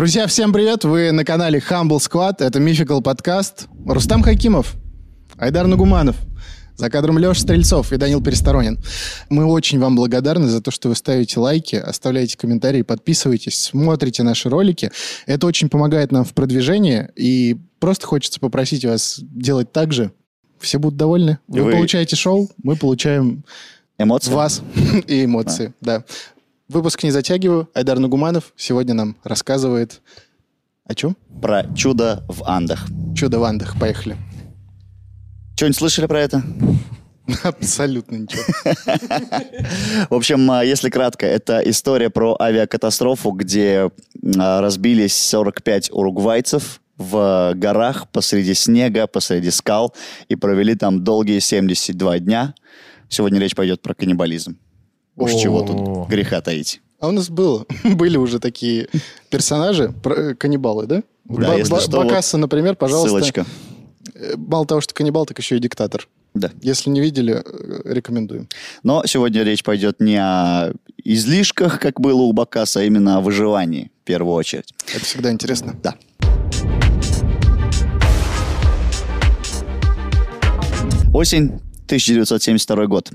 Друзья, всем привет! Вы на канале Humble Squad. Это Мификал подкаст. Рустам Хакимов, Айдар Нагуманов, за кадром Леша Стрельцов и Данил Пересторонин. Мы очень вам благодарны за то, что вы ставите лайки, оставляете комментарии, подписываетесь, смотрите наши ролики. Это очень помогает нам в продвижении. И просто хочется попросить вас делать так же. Все будут довольны. Вы, вы... получаете шоу, мы получаем эмоции. вас и эмоции. А. Да. Выпуск не затягиваю. Айдар Нагуманов сегодня нам рассказывает о чем? Про чудо в Андах. Чудо в Андах. Поехали. Что-нибудь слышали про это? Абсолютно ничего. В общем, а, если кратко, это история про авиакатастрофу, где а, разбились 45 уругвайцев в горах посреди снега, посреди скал и провели там долгие 72 дня. Сегодня речь пойдет про каннибализм. Уж чего тут греха таить. А у нас было, были уже такие персонажи, э, каннибалы, да? Да, если что, Бакасса, например, пожалуйста. Ссылочка. Э, мало того, что каннибал, так еще и диктатор. Да. Если не видели, э, рекомендуем. Но сегодня речь пойдет не о излишках, как было у Бакаса, а именно о выживании в первую очередь. Это всегда интересно. Да. Осень 1972 год.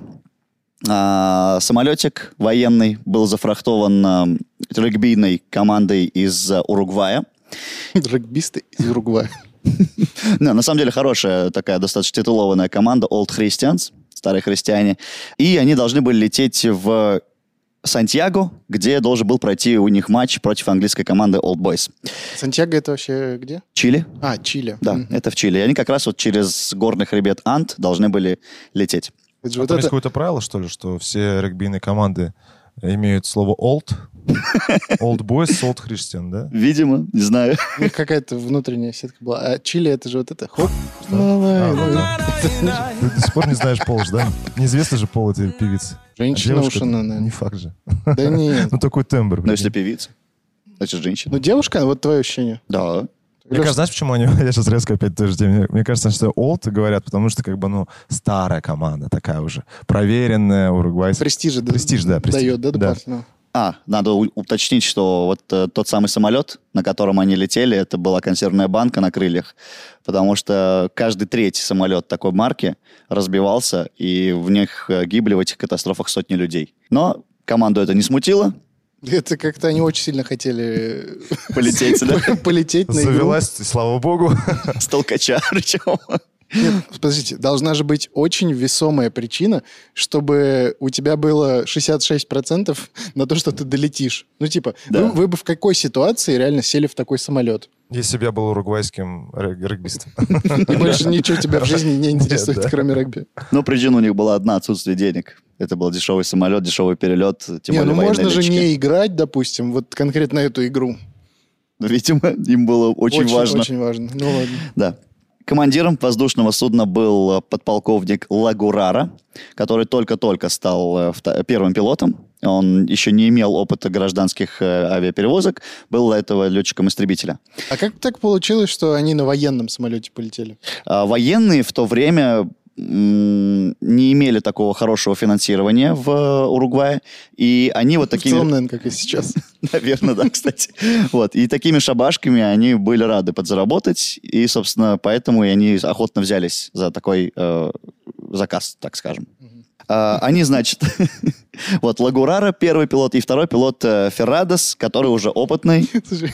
А, самолетик военный был зафрахтован а, регбийной командой из а, Уругвая. Регбисты из Уругвая. No, на самом деле хорошая такая достаточно титулованная команда Old Christians, старые христиане. И они должны были лететь в Сантьяго, где должен был пройти у них матч против английской команды Old Boys. Сантьяго это вообще где? Чили. А, Чили. Да, mm-hmm. это в Чили. И они как раз вот через горный хребет Ант должны были лететь. Это же а вот там это... есть какое-то правило, что ли, что все регбийные команды имеют слово old? Old boys, old Christian, да? Видимо, не знаю. У них какая-то внутренняя сетка была. А Чили это же вот это. Хоп. А, ну. Ты до сих пор не знаешь пол, да? Неизвестно же пол этой певицы. Женщина а ушина, наверное. Не факт же. Да нет. Ну такой тембр. Но если певица, значит женщина. Ну девушка, вот твое ощущение. Да. Мне кажется, знаешь, почему они... Я сейчас резко опять тоже мне, мне кажется, что old говорят, потому что как бы, ну, старая команда такая уже. Проверенная, уругвайская. Престиж, да. Престиж, да. Престиж. Дает, да, да. А, надо уточнить, что вот э, тот самый самолет, на котором они летели, это была консервная банка на крыльях, потому что каждый третий самолет такой марки разбивался, и в них э, гибли в этих катастрофах сотни людей. Но команду это не смутило, это как-то они очень сильно хотели... Полететь, да? Полететь на Завелась, слава богу. С толкача причем. Нет, подождите, должна же быть очень весомая причина, чтобы у тебя было 66% на то, что ты долетишь. Ну, типа, да. вы, вы бы в какой ситуации реально сели в такой самолет? Если бы я был уругвайским регбистом. И больше ничего тебя в жизни не интересует, кроме регби. Но причина у них была одна — отсутствие денег. Это был дешевый самолет, дешевый перелет, тем не, более ну можно же не играть, допустим, вот конкретно эту игру. Видимо, им было очень, очень важно. Очень важно. Ну ладно. Да. Командиром воздушного судна был подполковник Лагурара, который только-только стал э, первым пилотом. Он еще не имел опыта гражданских э, авиаперевозок, был до этого летчиком истребителя. А как так получилось, что они на военном самолете полетели? А, военные в то время не имели такого хорошего финансирования в э, Уругвае, и они вот такими... В целом, наверное, как и сейчас. Наверное, да, кстати. Вот, и такими шабашками они были рады подзаработать, и, собственно, поэтому и они охотно взялись за такой э, заказ, так скажем. А, они, значит, вот Лагурара первый пилот и второй пилот э, Феррадос, который уже опытный. Слушай,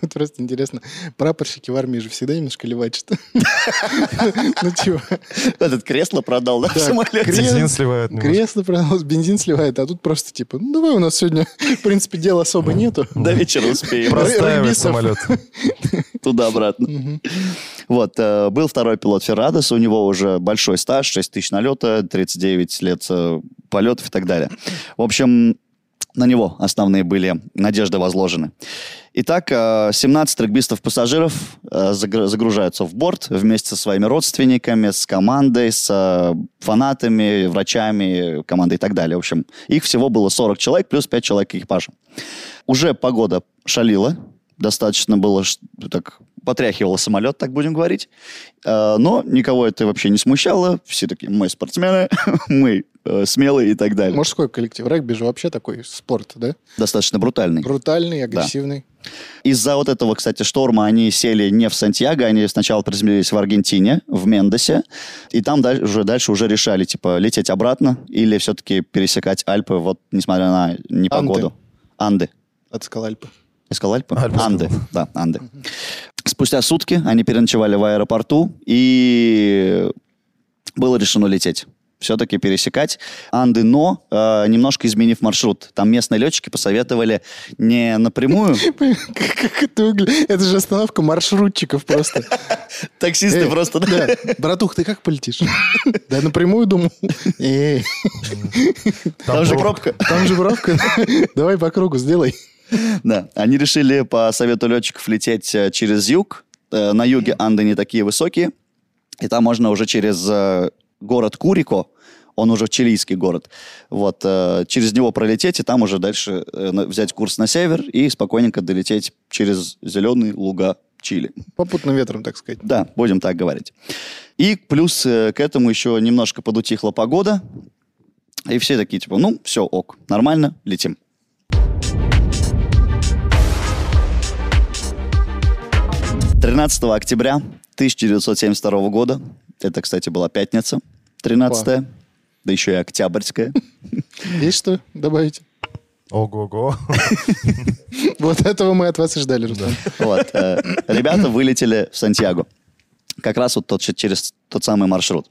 это просто интересно. Прапорщики в армии же всегда немножко левачат. Ну чего? Этот кресло продал, да, в самолете? Бензин сливает. Кресло продал, бензин сливает, а тут просто типа, ну давай у нас сегодня, в принципе, дела особо нету. До вечера успеем. Простаивает самолет. Туда-обратно. Вот, э, был второй пилот Феррадос, у него уже большой стаж, 6 тысяч налета, 39 лет э, полетов и так далее. В общем, на него основные были надежды возложены. Итак, 17 э, регбистов-пассажиров загружаются в борт вместе со своими родственниками, с командой, с фанатами, врачами, командой и так далее. В общем, их всего было 40 человек, плюс 5 человек экипажа. Уже погода шалила, достаточно было так потряхивал самолет, так будем говорить. Э, но никого это вообще не смущало. Все такие, мы спортсмены, мы э, смелый и так далее. Мужской коллектив. Регби же вообще такой спорт, да? Достаточно брутальный. Брутальный, агрессивный. Из-за вот этого, кстати, шторма они сели не в Сантьяго, они сначала приземлились в Аргентине, в Мендосе, и там даль- уже, дальше уже решали, типа, лететь обратно или все-таки пересекать Альпы, вот, несмотря на непогоду. Анды. Отыскал Альпы. Я сказал Альпы? Альпы Анды, сказал. да, Анды. Спустя сутки они переночевали в аэропорту, и было решено лететь. Все-таки пересекать Анды, но э, немножко изменив маршрут. Там местные летчики посоветовали не напрямую. Как, это выглядит? Это же остановка маршрутчиков просто. Таксисты просто... Да. Братух, ты как полетишь? Да напрямую думал. Эй, Там же пробка. там же пробка. Давай по кругу сделай. Да, они решили по совету летчиков лететь э, через юг. Э, На юге Анды не такие высокие. И там можно уже через э, город Курико, он уже чилийский город, вот, э, через него пролететь, и там уже дальше э, взять курс на север и спокойненько долететь через зеленые луга Чили. Попутным ветром, так сказать. Да, будем так говорить. И плюс э, к этому еще немножко подутихла погода. И все такие, типа, ну, все, ок, нормально, летим. Тринадцатого октября 1972 года, это, кстати, была пятница, 13 да еще и октябрьская. Есть что добавить? Ого-го. Вот этого мы от вас и ждали, Рустам. Вот, э, ребята вылетели в Сантьяго. Как раз вот тот, через тот самый маршрут.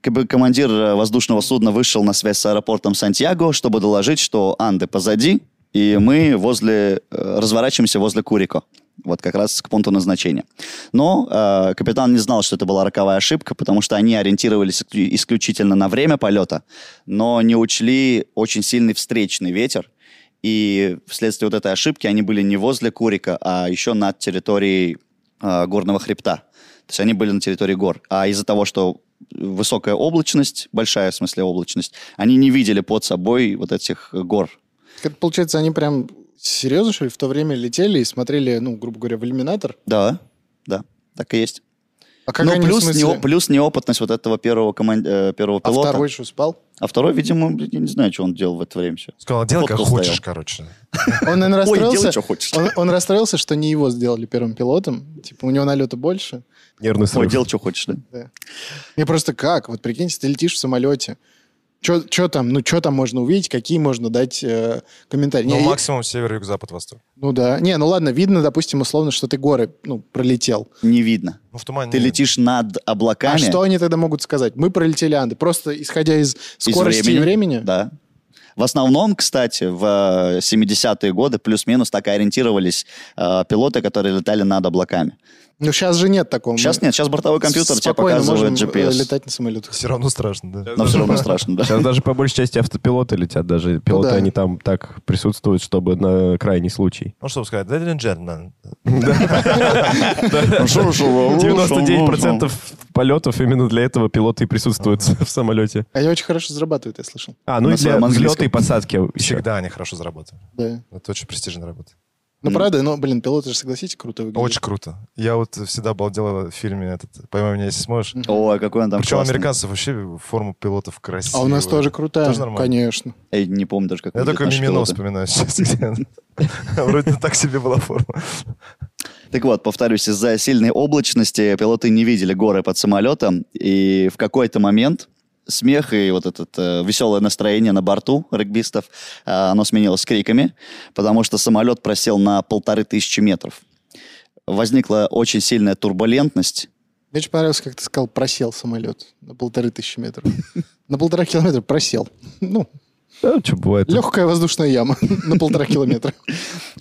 Как бы командир э, воздушного судна вышел на связь с аэропортом Сантьяго, чтобы доложить, что Анды позади, и мы возле, э, разворачиваемся возле Курико. Вот как раз к пункту назначения. Но э, капитан не знал, что это была роковая ошибка, потому что они ориентировались исклю- исключительно на время полета, но не учли очень сильный встречный ветер, и вследствие вот этой ошибки они были не возле Курика, а еще над территорией э, горного хребта. То есть они были на территории гор. А из-за того, что высокая облачность, большая в смысле облачность, они не видели под собой вот этих гор. Это, получается, они прям серьезно, что ли, в то время летели и смотрели, ну, грубо говоря, в иллюминатор? Да, да, так и есть. А как ну, плюс, смысле- нео- плюс неопытность вот этого первого, коман- э, первого А пилота. второй что, спал? А второй, видимо, я не знаю, что он делал в это время все. Сказал, делай как хочешь, стоял. короче. Он, наверное, Ой, делай, расстроился. что хочешь. Он, он расстроился, что не его сделали первым пилотом. Типа, у него налета больше. Нервный Ой, срыв. делай, что хочешь, да? Да. И просто как? Вот прикиньте, ты летишь в самолете. Что там? Ну, что там можно увидеть? Какие можно дать э, комментарии? Ну, Не, я- максимум север, юг, запад, восток. ну да. Не, ну ладно, видно, допустим, условно, что ты горы ну, пролетел. Не видно. Ну, в тумане. Ты не летишь над облаками. А что они тогда могут сказать? Мы пролетели Анды. Просто исходя из Из скорости и времени? Да. В основном, кстати, в э, 70-е годы плюс-минус так и ориентировались э, пилоты, которые летали над облаками. Ну, сейчас же нет такого. Сейчас нет, сейчас бортовой компьютер тебе показывает можем, э, GPS. летать на самолетах. Все равно страшно, да. Но все равно страшно, да. Сейчас даже по большей части автопилоты летят, даже пилоты, да. они там так присутствуют, чтобы на крайний случай. Ну, что сказать, ladies and gentlemen. 99% полетов именно для этого пилоты и присутствуют в самолете. Они очень хорошо зарабатывают, я слышал. А, ну и для взлета и посадки. Всегда они хорошо зарабатывают. Да. Это очень престижная работа. Ну, правда, но, блин, пилоты же, согласитесь, круто выглядят. Очень круто. Я вот всегда обалдел в фильме этот «Поймай меня, если сможешь». Ой, какой он там Причем классный. американцев вообще форма пилотов красивая. А у нас тоже крутая. Тоже нормально. Конечно. Я не помню даже, как Я только Мимино вспоминаю сейчас. где Вроде так себе была форма. Так вот, повторюсь, из-за сильной облачности пилоты не видели горы под самолетом, и в какой-то момент смех и вот это э, веселое настроение на борту регбистов, э, оно сменилось криками, потому что самолет просел на полторы тысячи метров. Возникла очень сильная турбулентность. Мне очень понравилось, как ты сказал, просел самолет на полторы тысячи метров. На полтора километра просел. Ну, Да, что бывает. легкая воздушная яма на полтора километра.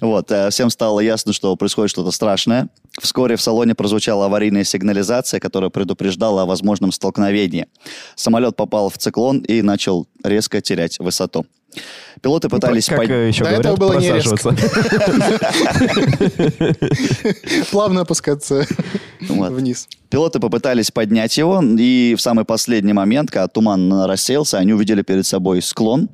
Вот, э, всем стало ясно, что происходит что-то страшное. Вскоре в салоне прозвучала аварийная сигнализация, которая предупреждала о возможном столкновении. Самолет попал в циклон и начал резко терять высоту. Пилоты пытались... Как под- э, еще До говорят, этого было не резко. Плавно опускаться вниз. Пилоты попытались поднять его, и в самый последний момент, когда туман рассеялся, они увидели перед собой склон.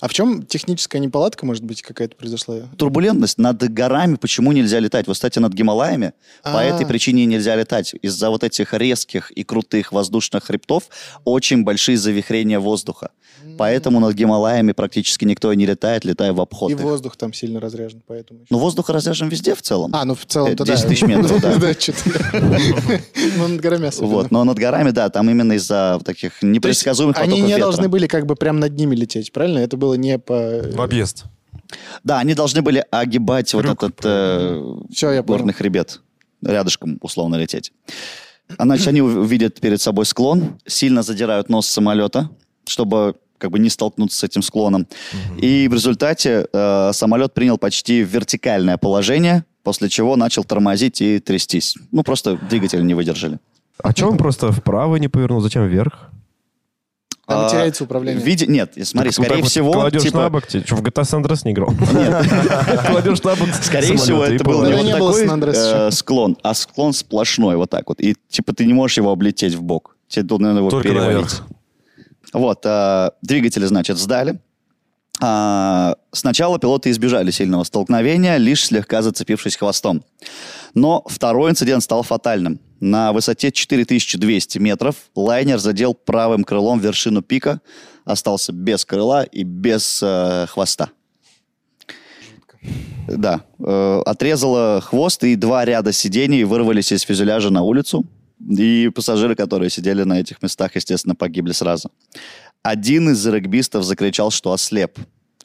А в чем техническая неполадка, может быть, какая-то произошла? Турбулентность над горами, почему нельзя летать? Вот, кстати, над Гималаями по А. этой причине нельзя летать. Из-за вот этих резких и крутых воздушных хребтов очень большие завихрения воздуха. Поэтому над Гималаями практически никто и не летает, летая в обход. И их. воздух там сильно разряжен, поэтому... Ну, воздух разряжен везде в целом. А, ну в целом-то да. 10 тысяч метров, да. Ну, над горами особенно. Вот, но над горами, да, там именно из-за таких непредсказуемых они потоков не ветра. должны были как бы прям над ними лететь, правильно? Это было не по... В объезд. Да, они должны были огибать вот Крюк. этот э, Всё, я горный понял. хребет, рядышком условно лететь. А значит, они увидят перед собой склон, сильно задирают нос самолета, чтобы как бы не столкнуться с этим склоном. И в результате э, самолет принял почти вертикальное положение, после чего начал тормозить и трястись. Ну, просто двигатели не выдержали. А чем он просто вправо не повернул? Зачем вверх? Там А, теряется управление. виде- Нет, смотри, Так вот скорее так вот всего... Кладешь типа, на бок, ты что, в GTA San Andreas не играл? Кладешь на бок Скорее всего, это был не вот такой э, склон, а склон сплошной вот так вот. И типа ты не можешь его облететь в бок. Тебе тут, наверное, его перевалить. Вот, э, двигатели, значит, сдали. А, сначала пилоты избежали сильного столкновения, лишь слегка зацепившись хвостом. Но второй инцидент стал фатальным. На высоте 4200 метров лайнер задел правым крылом вершину пика, остался без крыла и без э, хвоста. Да, э, отрезало хвост, и два ряда сидений вырвались из фюзеляжа на улицу. И пассажиры, которые сидели на этих местах, естественно, погибли сразу. Один из регбистов закричал, что ослеп.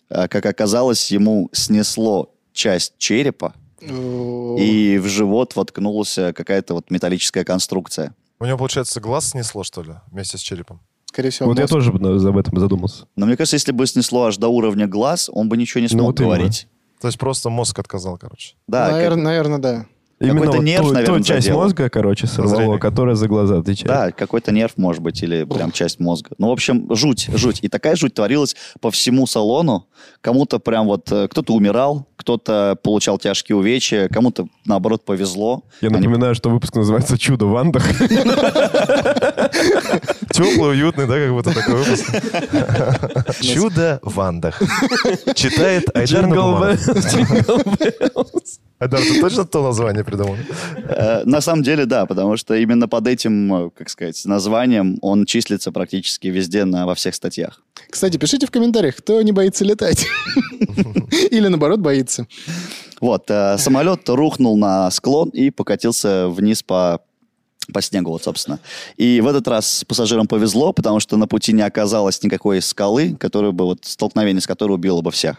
А, Как оказалось, ему снесло часть черепа, и в живот воткнулась какая-то вот металлическая конструкция. У него, получается, глаз снесло, что ли, вместе с черепом? Скорее всего, Вот я мозг. тоже об этом задумался. Но мне кажется, если бы снесло аж до уровня глаз, он бы ничего не смог Ну, вот именно. говорить. То есть просто мозг отказал, короче. Да, как- Наверное, наверное, да. Именно Какой-то вот нерв, ту, ту наверное, часть задело. мозга, короче, сорвало, которая за глаза отвечает. Да, какой-то нерв, может быть, или прям часть мозга. Ну, в общем, жуть, жуть. И такая жуть творилась по всему салону. Кому-то прям вот, э, кто-то умирал, кто-то получал тяжкие увечья, кому-то, наоборот, повезло. Я Они- напоминаю, что выпуск называется «Чудо в Андах». Теплый, уютный, да, как будто такой выпуск. Чудо в Андах. Читает Айдар Jingle Bells. Айдар, ты точно то название придумал? Э, На самом деле, да, потому что именно под этим, э, как сказать, названием он числится практически везде на, во всех статьях. Кстати, пишите в комментариях, кто не боится летать. Или, наоборот, боится. Вот, э, самолет рухнул на склон и покатился вниз по по снегу, вот, собственно. И в этот раз пассажирам повезло, потому что на пути не оказалось никакой скалы, которая бы, вот, столкновение с которой убило бы всех.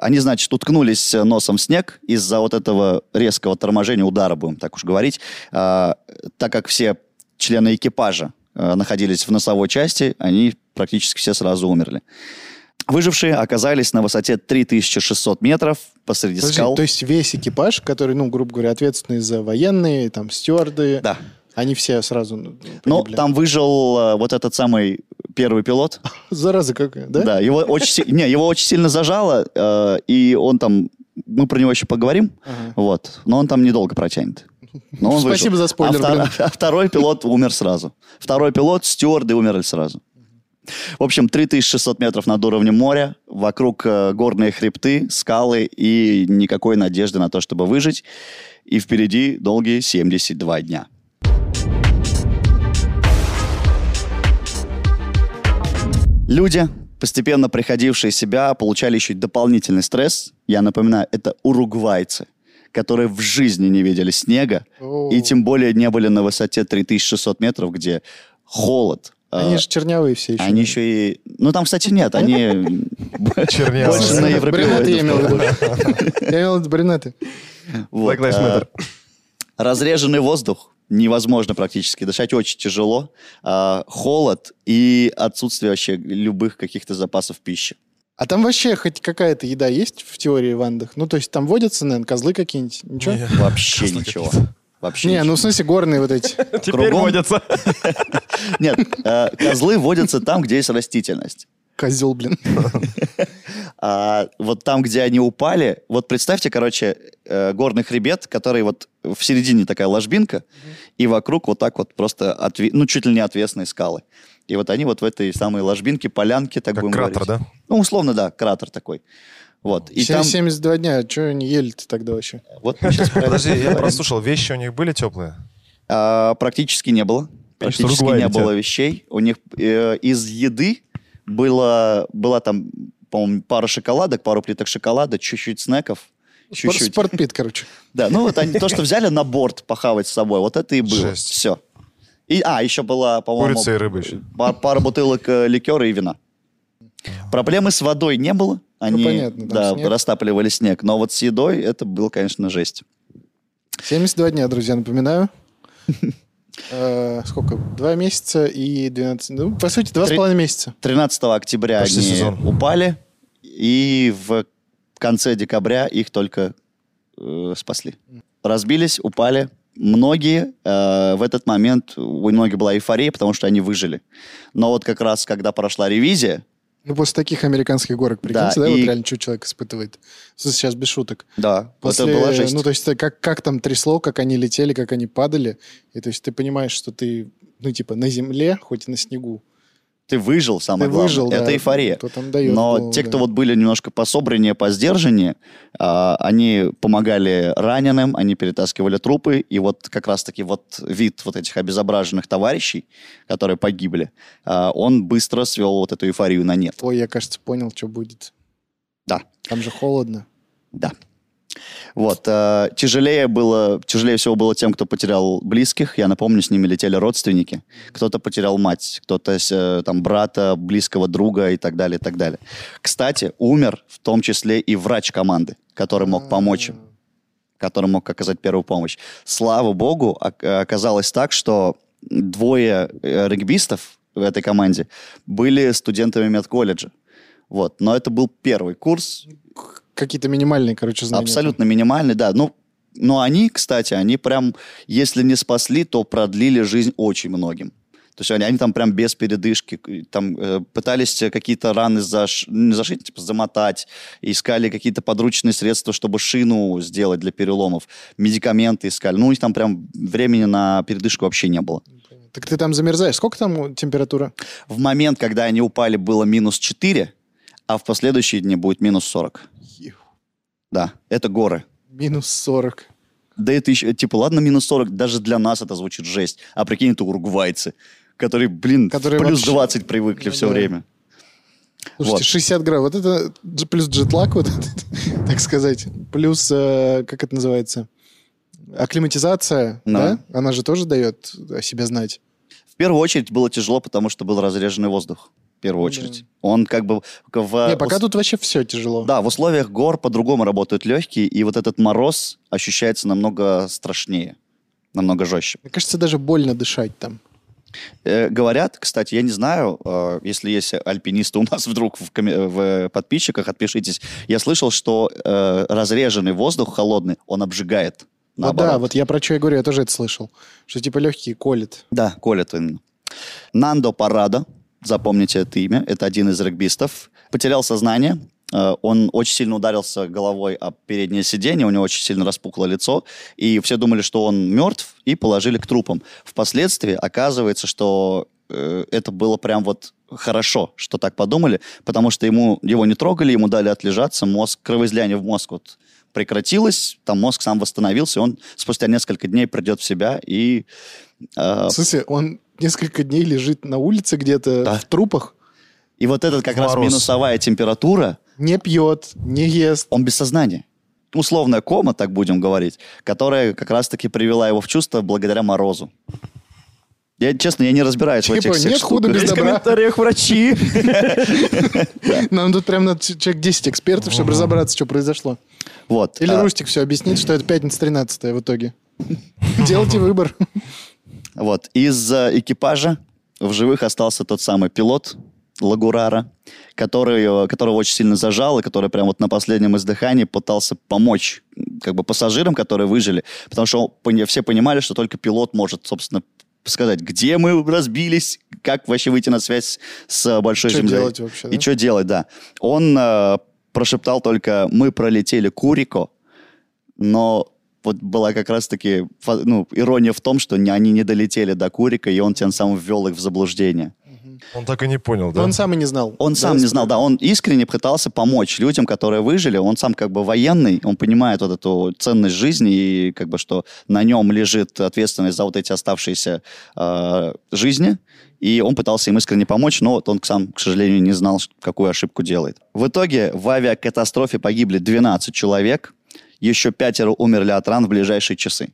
Они, значит, уткнулись э, носом в снег из-за вот этого резкого торможения, удара, будем так уж говорить. А, так как все члены экипажа э, находились в носовой части, они практически все сразу умерли. Выжившие оказались на высоте 3600 метров посреди Подожди, скал. то есть весь экипаж, который, ну, грубо говоря, ответственный за военные, там, стюарды, Да. Они все сразу ну, Ну, погибли. там выжил э, вот этот самый первый пилот. Зараза какая, да? Да, его очень, не, его очень сильно зажало, э, и он там, мы про него еще поговорим, Ага. вот, но он там недолго протянет. Но он Спасибо выжил. за спойлер, А, втор- а второй пилот умер сразу. Второй пилот, стюарды умерли сразу. В общем, 3600 метров над уровнем моря, вокруг э, горные хребты, скалы и никакой надежды на то, чтобы выжить. И впереди долгие 72 дня. Люди, постепенно приходившие в себя, получали еще и дополнительный стресс. Я напоминаю, это уругвайцы, которые в жизни не видели снега, О. и тем более не были на высоте 3600 метров, где холод. Они А, же чернявые все еще. они еще и... Ну, там, кстати, нет, они Чернявые. больше на Брюнеты я имел в виду. Я имел в виду брюнеты. Вот, Black Lives а, Matter. Разреженный воздух, невозможно практически, дышать очень тяжело, а, холод и отсутствие вообще любых каких-то запасов пищи. А там вообще хоть какая-то еда есть в теории в Андах? Ну, то есть там водятся, наверное, козлы какие-нибудь? Ничего? Не, Вообще Козлы ничего. какие-то. Вообще ну, ничего. в смысле, горные вот эти. Теперь водятся. Нет, э, козлы водятся там, где есть растительность. Козел, блин. А вот там, где они упали, вот представьте, короче, э, горный хребет, который вот в середине такая ложбинка, и вокруг вот так вот просто, отве- ну, чуть ли не отвесные скалы. И вот они вот в этой самой ложбинке, полянке, так Как будем кратер, говорить. да? Ну, условно, да, кратер такой. Вот. И Се- там... 72 дня, что они ели-то тогда вообще? Вот Подожди, я прослушал, вещи у них были теплые? А, практически не было. Что, Практически не было вещей. У них э, из еды было, была там, по-моему, пара шоколадок, пару плиток шоколада, чуть-чуть снеков. Чуть-чуть. Спортпит, короче. Да, ну вот они, то, что взяли на борт похавать с собой, вот это и было. Жесть. Все. И, а, еще была, по-моему... Курица и рыба еще. па- пара бутылок э, ликера и вина. Проблемы с водой не было. Они, понятно, там да, снег. растапливали снег. Но вот с едой это было, конечно, жесть. 72 дня, друзья, напоминаю. Э, Сколько? Два месяца и 12... Ну, по сути, два с половиной месяца. 13 октября Почти они сезон. упали, и в конце декабря их только э, спасли. Разбились, упали. Многие э, в этот момент, у многих была эйфория, потому что они выжили. Но вот как раз, когда прошла ревизия, Ну, после таких американских горок, прикиньте, Да, да, и- вот реально, что человек испытывает. Сейчас без шуток. да, После, это была жесть. Ну, то есть, как, как там трясло, как они летели, как они падали. И то есть ты понимаешь, что ты, ну, типа, на земле, хоть и на снегу. Ты выжил, самое ты главное. выжил, это да. эйфория. Кто там дает Но голову, те, да. кто вот были немножко пособраннее, по сдержаннее, а, они помогали раненым, они перетаскивали трупы, и вот как раз-таки вот вид вот этих обезображенных товарищей, которые погибли, а, он быстро свел вот эту эйфорию на нет. Ой, я, кажется, понял, что будет. Да, Там же холодно. да. Вот. а, тяжелее было, тяжелее всего было тем, кто потерял близких. Я напомню, с ними летели родственники. Кто-то потерял мать, кто-то э, там брата, близкого друга и так далее, и так далее. Кстати, умер в том числе и врач команды, который мог помочь им, который мог оказать первую помощь. Слава богу, ок- оказалось так, что двое э, регбистов в этой команде были студентами медколледжа. Вот. Но это был первый курс, Какие-то минимальные, короче, знания. Абсолютно минимальный, да. Ну, но они, кстати, они прям, если не спасли, то продлили жизнь очень многим. То есть они, они там прям без передышки, там э, пытались какие-то раны заш... не зашить, типа замотать, искали какие-то подручные средства, чтобы шину сделать для переломов, медикаменты искали. Ну, у них там прям времени на передышку вообще не было. Так ты там замерзаешь. Сколько там температура? В момент, когда они упали, было минус 4, а в последующие дни будет минус 40. Да, это горы. Минус 40. Да это еще, типа, ладно, минус 40, даже для нас это звучит жесть. А прикинь, это уругвайцы, которые, блин, Которые плюс вообще- 20 привыкли Ну все да. время. Слушайте, Вот. 60 грамм. Вот это плюс джетлаг, вот этот, так сказать. Плюс, э, как это называется? Акклиматизация, Да. да? Она же тоже дает о себе знать. В первую очередь было тяжело, потому что был разреженный воздух. В первую Ну да. очередь. Он как бы... В, Не, пока ус- тут вообще все тяжело. Да, в условиях гор по-другому работают легкие, и вот этот мороз ощущается намного страшнее, намного жестче. Мне кажется, даже больно дышать там. Э, говорят, кстати, я не знаю, э, если есть альпинисты у нас вдруг в, коме- в подписчиках, отпишитесь. Я слышал, что э, разреженный воздух холодный, он обжигает. Вот наоборот. да, вот я про что я говорю, я тоже это слышал. Что типа легкие колет. Да, колет именно. Нандо Парада, запомните это имя, это один из регбистов, потерял сознание. Э, Он очень сильно ударился головой об переднее сиденье, у него очень сильно распухло лицо, и все думали, что он мертв, и положили к трупам. Впоследствии оказывается, что э, это было прям вот хорошо, что так подумали, потому что ему, его не трогали, ему дали отлежаться, мозг, кровоизлияние в мозг вот прекратилось, там мозг сам восстановился, он спустя несколько дней придет в себя и э, В смысле, он несколько дней лежит на улице где-то Да. в трупах, И вот этот как раз Мороз. минусовая температура, не пьет, не ест. он без сознания. Условная кома, так будем говорить, которая как раз-таки привела его в чувство благодаря морозу. Я, честно, я не разбираюсь в Типа, этих всех нет худа штуках. без Есть в добра. комментариях врачи. Нам тут прям надо человек 10 экспертов, чтобы разобраться, что произошло. Вот. Или а, Рустик все объяснит, что это пятница 13 в итоге. Делайте выбор. Вот. Из э, экипажа в живых остался тот самый пилот Лагурара, который, э, которого очень сильно зажал, и который прям вот на последнем издыхании пытался помочь как бы пассажирам, которые выжили, потому что он все понимали, что только пилот может, собственно, сказать, где мы разбились, как вообще выйти на связь с большой Что землей. делать вообще, И да? что делать, да. Он э, прошептал только, мы пролетели Курико, но вот была как раз-таки ну, ирония в том, что они не долетели до Курика, и он тем самым ввел их в заблуждение. Он так и не понял, да? Он сам и не знал. Он Да, сам не знал, да, он искренне пытался помочь людям, которые выжили. Он сам как бы военный, он понимает вот эту ценность жизни и как бы что на нем лежит ответственность за вот эти оставшиеся э, жизни. И он пытался им искренне помочь, но вот он сам, к сожалению, не знал, какую ошибку делает. В итоге в авиакатастрофе погибли 12 человек, еще пятеро умерли от ран в ближайшие часы.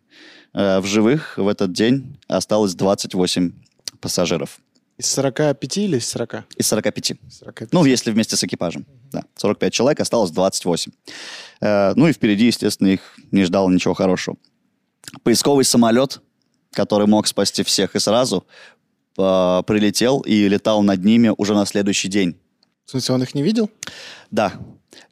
Э, в живых в этот день осталось 28 пассажиров Из 45 или из 40? из 45. 45. Ну, если вместе с экипажем. Да, 45 человек, осталось 28. Э, ну и впереди, естественно, их не ждало ничего хорошего. Поисковый самолет, который мог спасти всех и сразу, э, прилетел и летал над ними уже на следующий день. В смысле, он их не видел? Да.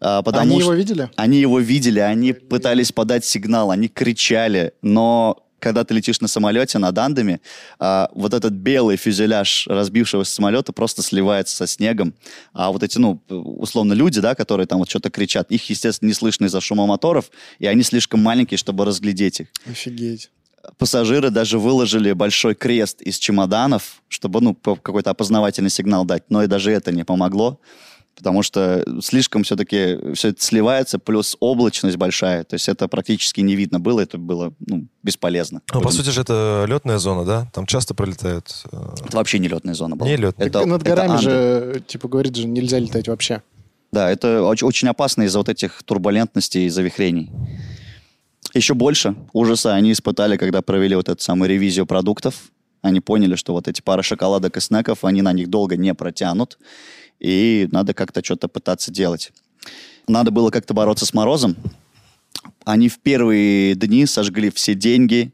Э, потому Они что- его видели? Они его видели, они пытались подать сигнал, они кричали, но когда ты летишь на самолете над Андами, а, вот этот белый фюзеляж разбившегося самолета просто сливается со снегом. А вот эти, ну, условно, люди, да, которые там вот что-то кричат, их, естественно, не слышно из-за шума моторов, и они слишком маленькие, чтобы разглядеть их. Офигеть. Пассажиры даже выложили большой крест из чемоданов, чтобы, ну, какой-то опознавательный сигнал дать, но и даже это не помогло. Потому что слишком все-таки все это сливается, плюс облачность большая. То есть это практически не видно было, это было ну, бесполезно. Ну, по сути же, это летная зона, да? Там часто пролетают... э, Это вообще не летная зона была. Не летная. Это, над это горами Анды. же, типа, говорит же, нельзя летать вообще. Да, это очень, очень опасно из-за вот этих турбулентностей и завихрений. Еще больше ужаса они испытали, когда провели вот эту самую ревизию продуктов. Они поняли, что вот эти пары шоколадок и снеков, они на них долго не протянут. И надо как-то что-то пытаться делать. Надо было как-то бороться с морозом. Они в первые дни сожгли все деньги,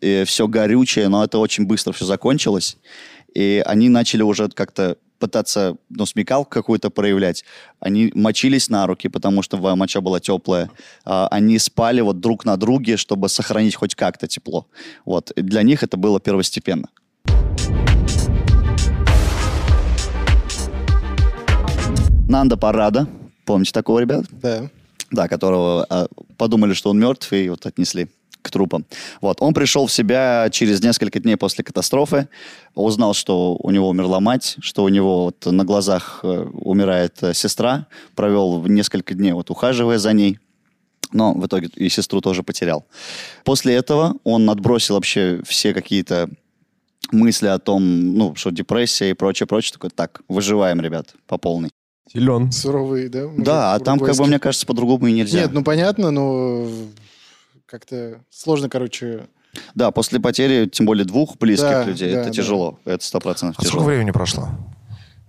все горючее, но это очень быстро все закончилось. И они начали уже как-то пытаться, ну, смекалку какую-то проявлять. Они мочились на руки, потому что моча была теплая. А, Они спали вот друг на друге, чтобы сохранить хоть как-то тепло. Вот. И Для них это было первостепенно. Нанда Парада. Помните такого, ребят? Да. Да, которого а, подумали, что он мертв, и вот отнесли к трупам. Вот. Он пришел в себя через несколько дней после катастрофы, узнал, что у него умерла мать, что у него вот на глазах э, умирает э, сестра, провел несколько дней вот ухаживая за ней, но в итоге и сестру тоже потерял. После этого он отбросил вообще все какие-то мысли о том, ну, что депрессия и прочее, прочее. Такой, так, выживаем, ребят, по полной. Силен. Суровый, да? мужик Да, а там, как бы, мне кажется, по-другому и нельзя. Нет, ну понятно, но как-то сложно, короче. Да, после потери, тем более двух близких Да, людей, да, это да. тяжело. Это сто процентов А сколько тяжело. времени прошло?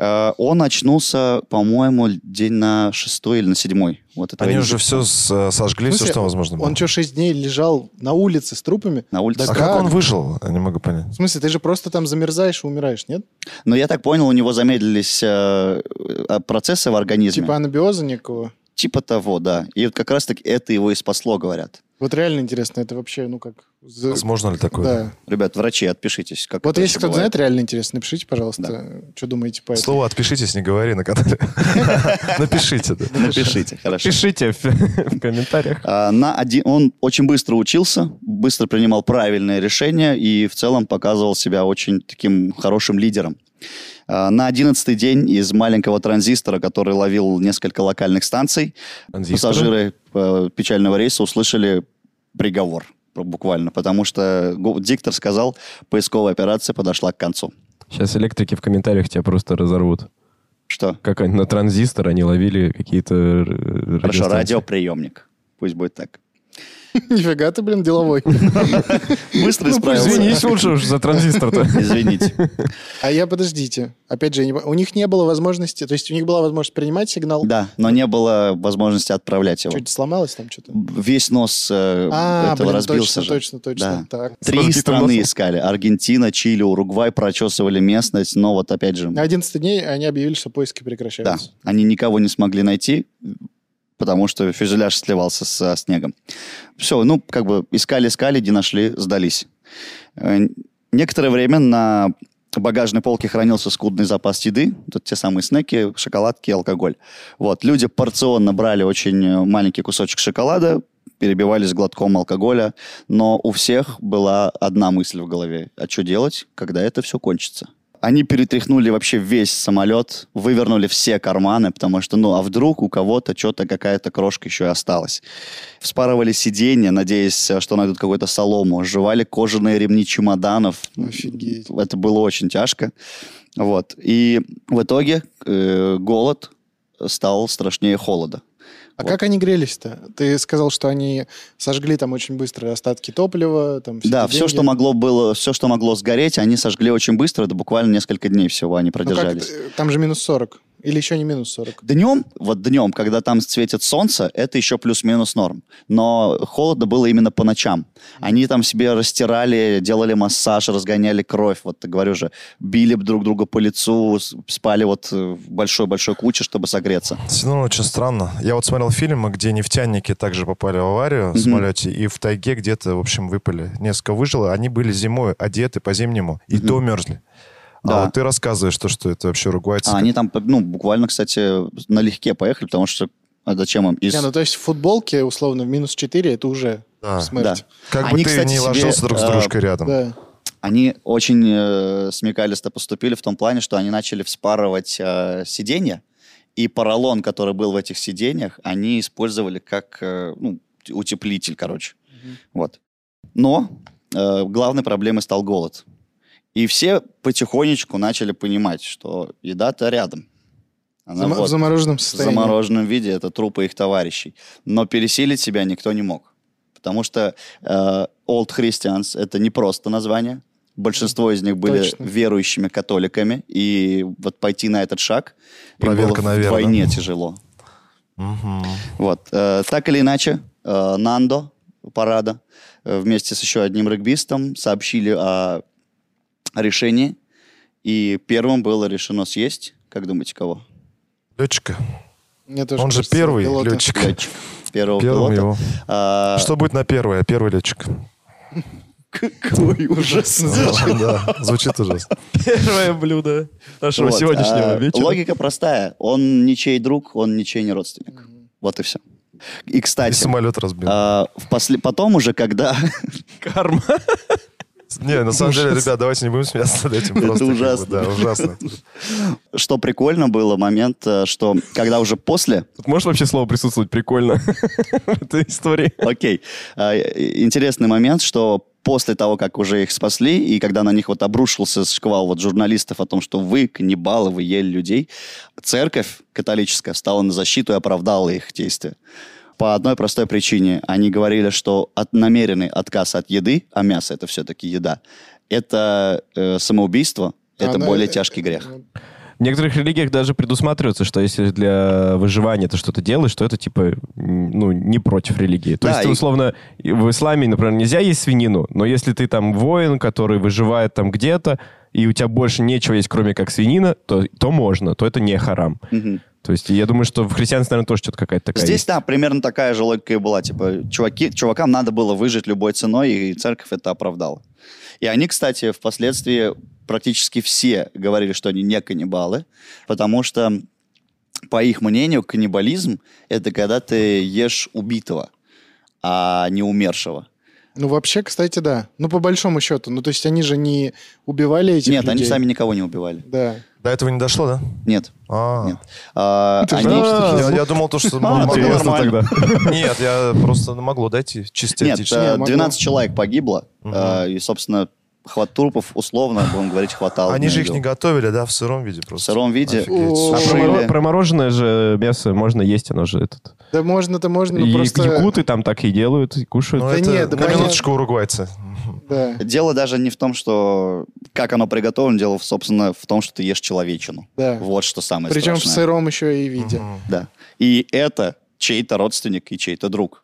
Э, Он очнулся, по-моему, день на шестой или на седьмой. Вот это Они уже все сожгли, В все, что возможно было. Он что, шесть дней лежал на улице с трупами? На улице. А как как? он выжил? Я не могу понять. В смысле, ты же просто там замерзаешь и умираешь, нет? Но я так понял, у него замедлились э, э, процессы в организме. Типа анабиоза никакого. Типа того, да. И вот как раз-таки это его и спасло, говорят. Вот реально интересно, это вообще, ну как... за- Возможно ли такое? Да. Ребят, врачи, отпишитесь. Как Вот это если вообще кто-то бывает. знает, реально интересно, напишите, пожалуйста, что думаете по этому. Слово «отпишитесь» не говори на канале. Напишите. да. Напишите, хорошо. Пишите в, в комментариях. А, на один, он очень быстро учился, быстро принимал правильные решения и в целом показывал себя очень таким хорошим лидером. А, на одиннадцатый день из маленького транзистора, который ловил несколько локальных станций, Транзисторы? пассажиры э, печального рейса услышали приговор буквально, потому что диктор сказал, поисковая операция подошла к концу. Сейчас электрики в комментариях тебя просто разорвут. Что? Как они на транзистор они ловили какие-то Хорошо, радиоприемник. Пусть будет так. Нифига ты, блин, деловой. Быстро Ну, исправился. Извинись лучше уж за транзистор-то. Извините. А я, подождите, опять же, у них не было возможности, то есть у них была возможность принимать сигнал, Да, но не было возможности отправлять его. что-то сломалось там, что-то. Весь нос э, А, этого разбился точно, же. точно, точно. Да. Так. Три страны искали. Аргентина, Чили, Уругвай прочесывали местность, но вот опять же, На 11 дней они объявили, что поиски да, прекращаются. они никого не смогли найти, потому что фюзеляж сливался со снегом. Все, ну, как бы искали-искали, не нашли, сдались. Э, Некоторое время на багажной полке хранился скудный запас еды, тут те самые снеки, шоколадки, алкоголь. Вот, люди порционно брали очень э, маленький кусочек шоколада, перебивались глотком алкоголя, но у всех была одна мысль в голове. А что делать, когда это все кончится? Они перетряхнули вообще весь самолет, вывернули все карманы, потому что, ну, а вдруг у кого-то что-то, какая-то крошка еще и осталась. Вспарывали сиденья, надеясь, что найдут какую-то солому. Жевали кожаные ремни чемоданов. Офигеть. Это было очень тяжко. Вот. И в итоге э, голод стал страшнее холода. А Вот. как они грелись-то? Ты сказал, что они сожгли там очень быстро остатки топлива, там Да, эти все, деньги. что могло было, все, что могло сгореть, они сожгли очень быстро, это буквально несколько дней всего они Ну как, продержались. э, там же минус 40. Или еще не минус 40. Днем, вот днем, когда там светит солнце, это еще плюс-минус норм. Но холодно было именно по ночам. Они там себе растирали, делали массаж, разгоняли кровь. Вот, говорю же, били друг друга по лицу, спали вот э, в большой-большой куче, чтобы согреться. Ну, очень странно. Я вот смотрел фильмы, где нефтяники также попали в аварию в Мгм. самолете, и в тайге где-то, в общем, выпали. Несколько выжило. Они были зимой одеты по-зимнему, и Мгм. то мерзли. Да. А вот ты рассказываешь, то, что это вообще уругвайцы. А они там, ну, буквально, кстати, налегке поехали, потому что а зачем им? Из... Не, ну то есть в футболке, условно, в минус 4 это уже Да. смерть. Как Они, бы ты кстати, не себе, ложился друг с э, дружкой рядом. Да. Они очень э, смекалисто поступили в том плане, что они начали вспарывать э, сиденья, и поролон, который был в этих сиденьях, они использовали как э, ну, утеплитель, короче. Вот. Но э, главной проблемой стал голод. И все потихонечку начали понимать, что еда-то рядом. Она Зам- вот В замороженном в состоянии. замороженном виде, это трупы их товарищей. Но пересилить себя никто не мог. Потому что э, Old Christians — это не просто название. Большинство из них были Точно. верующими католиками. И вот пойти на этот шаг Проверка было на веру, вдвойне да? тяжело. Мгм. Вот. э, так или иначе, э, Нандо парада э, вместе с еще одним регбистом сообщили о решении. И первым было решено съесть, как думаете, кого? Летчика. Мне тоже Он же первый пилоты. летчик. Летчик. Первого Первым пилота. его. А, Что будет на первое? Первый летчик. Какой ужасный Да, звучит ужасно. Первое блюдо нашего Вот, сегодняшнего а, вечера. Логика простая. Он ничей друг, он ничей не родственник. Вот и все. И, И кстати, самолет разбил. а, в после... потом уже, когда... Карма. Не, на самом деле, ребят, давайте не будем смеяться над этим. Это ужасно. Да, ужасно. что прикольно было, момент, э, что когда уже после... Тут может вообще слово присутствовать прикольно в этой истории? Окей. А, Интересный момент, что после того, как уже их спасли, и когда на них вот обрушился шквал вот журналистов о том, что вы, каннибалы, вы ели людей, церковь католическая встала на защиту и оправдала их действия. По одной простой причине. Они говорили, что от, намеренный отказ от еды, а мясо это все-таки еда, это э, самоубийство, это Она- более тяжкий грех. В некоторых религиях даже предусматривается, что если для выживания ты что-то делаешь, то это типа ну, не против религии. То Да, есть, и- условно, и в исламе, например, нельзя есть свинину, но если ты там воин, который выживает там где-то, и у тебя больше нечего есть, кроме как свинина, то, то можно, то это не харам. Мгм. То есть я думаю, что в христианстве, наверное, тоже что-то какая-то такая Здесь, есть. да, примерно такая же логика и была. Типа, чуваки, чувакам надо было выжить любой ценой, и церковь это оправдала. И они, кстати, впоследствии практически все говорили, что они не каннибалы, потому что, по их мнению, каннибализм — это когда ты ешь убитого, а не умершего. Ну, вообще, кстати, да. Ну, по большому счету. Ну, то есть они же не убивали этих Нет, людей. они сами никого не убивали. Да. До этого не дошло, да? Нет, А. нет. А, Ты они- Я, я думал, то, что могло- нормально. тогда. Нет, я просто могло дойти чисто Нет, теоретически. э, могло. 12 человек погибло, э, и, собственно, хват трупов, условно, будем говорить, хватало. Они же их не готовили, да, в сыром виде В просто. сыром виде. А промороженное же мясо можно есть, оно же этот. Да можно-то можно, но и просто... якуты там так и делают, и кушают. Ну, Да это нет, да на понятно. минуточку уругвайцы. Да, Дело даже не в том, что как оно приготовлено, дело, собственно, в том, что ты ешь человечину. да. Вот что самое Причем в страшное. сыром еще и виде. Мгм. Да. И это чей-то родственник и чей-то друг.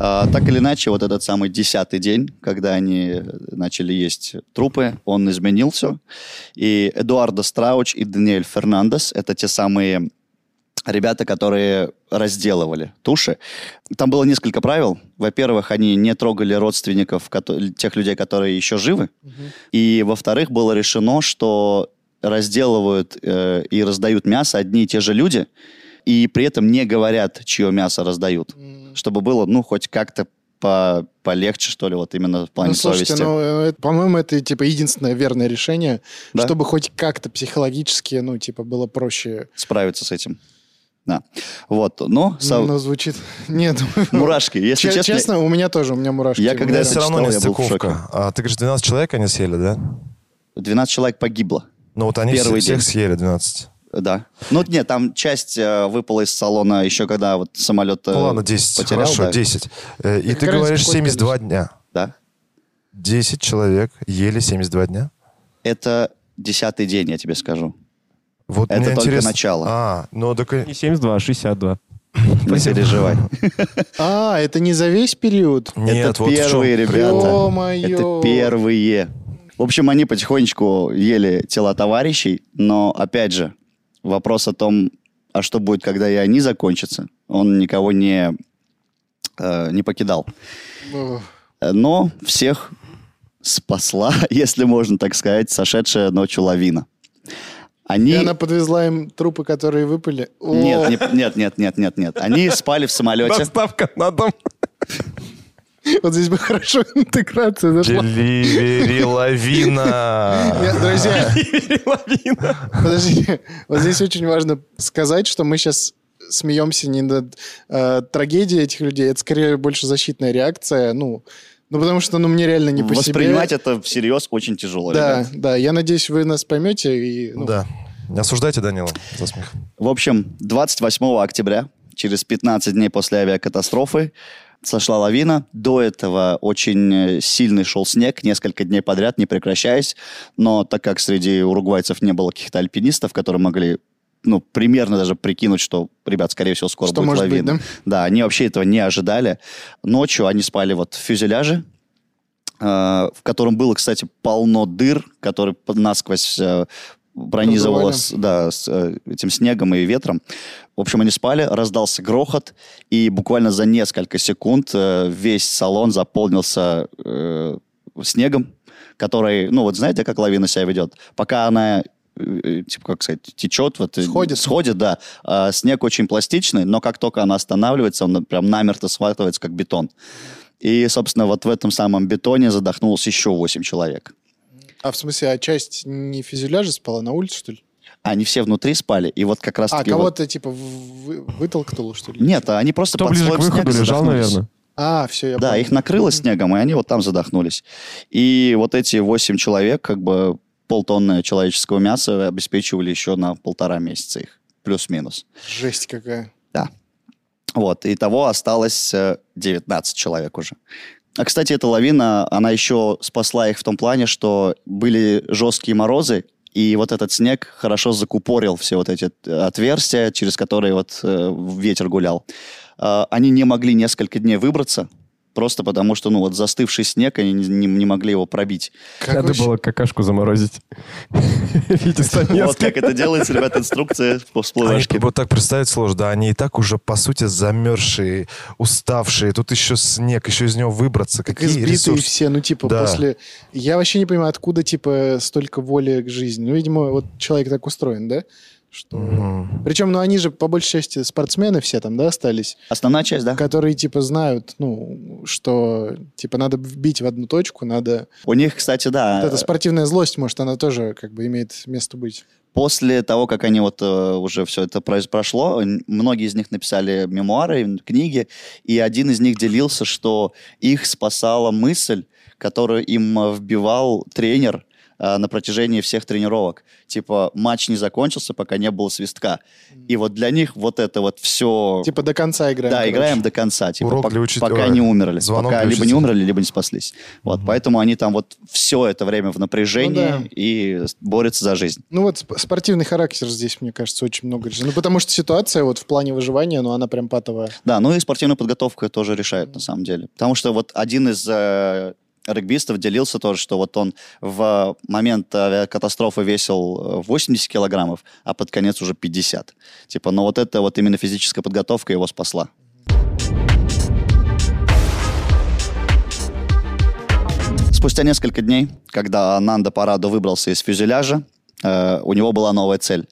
А, так или иначе, вот этот самый десятый день, когда они начали есть трупы, он изменил все. И Эдуардо Страуч и Даниэль Фернандес — это те самые ребята, которые разделывали туши. Там было несколько правил. Во-первых, они не трогали родственников, тех людей, которые еще живы. И, во-вторых, было решено, что разделывают э, и раздают мясо одни и те же люди, и при этом не говорят, чье мясо раздают. Чтобы было, ну, хоть как-то по полегче, что ли, вот именно в плане Ну, слушайте, совести. ну, э, по-моему, это, типа, единственное верное решение, Да. чтобы хоть как-то психологически, ну, типа, было проще. Справиться с этим. Да. Вот, но со- Ну, звучит... Нет. мурашки, если Че- честно, честно, у меня тоже, у меня мурашки. Я когда все равно не стыковка. А, ты говоришь, 12 человек они съели, да? 12 человек погибло. Ну вот они Первый все- всех день. съели, 12. Да. Ну, нет, там часть э, выпала из салона еще когда вот самолет э, Ну ладно, 10. потерял. Хорошо, да. 10. Э, И Так ты говоришь какое 72 дня. Да. 10 человек ели 72 дня? Это десятый день, я тебе скажу. Вот Это только интересно- начало. А, ну так... и- Не 72, а 62. Не переживай. А, это не за весь период? Нет, это вот первые, ребята. Это первые. В общем, они потихонечку ели тела товарищей, но, опять же, вопрос о том, а что будет, когда и они закончатся, он никого не, э, не покидал. Но всех спасла, если можно так сказать, сошедшая ночью лавина. Они... И она подвезла им трупы, которые выпали? О, Нет, не- нет, нет, нет, нет, нет. Они спали в самолете. Доставка на дом. Вот здесь бы хорошо интеграция зашла. Деливери лавина. Нет, Друзья, подождите. Вот здесь очень важно сказать, что мы сейчас смеемся не над э, трагедией этих людей, это скорее больше защитная реакция, ну, ну потому что, ну, мне реально не по Воспринимать себе. это всерьез очень тяжело, Да, ребят. да, я надеюсь, вы нас поймете. И, ну, Да. Не осуждайте Данила за смех. В общем, 28 октября, через 15 дней после авиакатастрофы, сошла лавина. До этого очень э, сильный шел снег, несколько дней подряд, не прекращаясь. Но так как среди уругвайцев не было каких-то альпинистов, которые могли ну, примерно даже прикинуть, что, ребят, скорее всего, скоро Что будет может быть, лавина. да? Да, они вообще этого не ожидали. Ночью они спали вот в фюзеляже, э, в котором было, кстати, полно дыр, которые насквозь э, пронизывало с, да, с э, этим снегом и ветром. В общем, они спали, раздался грохот, и буквально за несколько секунд э, весь салон заполнился э, снегом, который, ну вот знаете, как лавина себя ведет? Пока она типа, как сказать, течет, вот, э, Сходит. сходит, да. А снег очень пластичный, но как только она останавливается, он прям намертво схватывается, как бетон. И, собственно, вот в этом самом бетоне задохнулось еще 8 человек. А в смысле, а часть не в фюзеляже спала, на улице, что ли? Они все внутри спали, и вот как раз А, таки вот- кого-то, типа, вы- вытолкнул, что ли? Нет, они просто Кто под ближе к выходу лежал, задохнулись. наверное. А, все, я Да, понял. их накрыло снегом, и они вот там задохнулись. И вот эти восемь человек, как бы полтонны человеческого мяса обеспечивали еще на полтора месяца их, плюс-минус. Жесть какая. Да. Вот, и того осталось э, 19 человек уже. А, кстати, эта лавина, она еще спасла их в том плане, что были жесткие морозы, и вот этот снег хорошо закупорил все вот эти э, отверстия, через которые вот э, ветер гулял. Э, они не могли несколько дней выбраться, просто потому что, ну, вот застывший снег, они не, не- не могли его пробить. Как Надо вообще- было какашку заморозить. Вот как это делается, ребят, инструкция по всплывашке. вот так представить сложно, да, они и так уже, по сути, замерзшие, уставшие, тут еще снег, еще из него выбраться, Так какие избитые ресурсы. все, ну, типа, Да. после... Я вообще не понимаю, откуда, типа, столько воли к жизни. Ну, видимо, вот человек так устроен, да? Что... Мгм. Причем, ну, они же, по большей части, спортсмены все там, да, остались, Основная часть, да? которые, типа, знают, ну, что, типа, надо вбить в одну точку, надо... У них, кстати, да. Вот эта спортивная злость, может, она тоже, как бы, имеет место быть. После того, как они вот э, уже все это прошло, многие из них написали мемуары, книги, и один из них делился, что их спасала мысль, которую им вбивал тренер э, на протяжении всех тренировок. Типа, матч не закончился, пока не было свистка. И вот для них вот это вот все... Типа, до конца играем. да, короче. играем до конца. Типа, Урок для учителя. Пока не умерли. звонок Пока для либо не умерли, либо не спаслись. Вот, поэтому они там вот все это время в напряжении Ну да. и борются за жизнь. Ну вот сп- спортивный характер здесь, мне кажется, очень много решает. Ну потому что ситуация вот в плане выживания, ну она прям патовая. Да, ну и спортивная подготовка тоже решает на самом деле. Потому что вот один из э, регбистов делился тоже, что вот он в момент авиакатастрофы весил э, 80 килограммов, а под конец уже 50. Типа, но вот это вот именно физическая подготовка его спасла. Спустя несколько дней, когда Нанда Парадо выбрался из фюзеляжа, Э, у него была новая цель.